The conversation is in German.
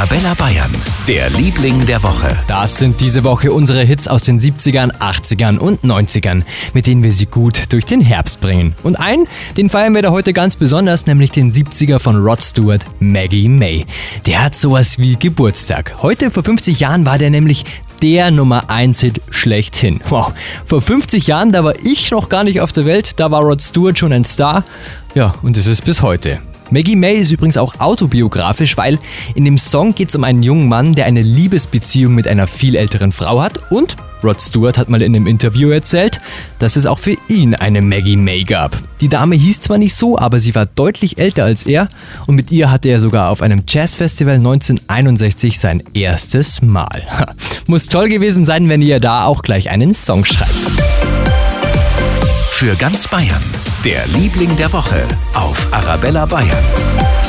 Arabella Bayern, der Liebling der Woche. Das sind diese Woche unsere Hits aus den 70ern, 80ern und 90ern, mit denen wir sie gut durch den Herbst bringen. Und einen, den feiern wir da heute ganz besonders, nämlich den 70er von Rod Stewart, Maggie May. Der hat sowas wie Geburtstag. Heute vor 50 Jahren war der nämlich der Nummer 1 Hit schlechthin. Wow, vor 50 Jahren, da war ich noch gar nicht auf der Welt, da war Rod Stewart schon ein Star. Ja, und es ist bis heute. Maggie May ist übrigens auch autobiografisch, weil in dem Song geht es um einen jungen Mann, der eine Liebesbeziehung mit einer viel älteren Frau hat und Rod Stewart hat mal in einem Interview erzählt, dass es auch für ihn eine Maggie May gab. Die Dame hieß zwar nicht so, aber sie war deutlich älter als er und mit ihr hatte er sogar auf einem Jazzfestival 1961 sein erstes Mal. Muss toll gewesen sein, wenn ihr da auch gleich einen Song schreibt. Für ganz Bayern, der Liebling der Woche auf Arabella Bayern.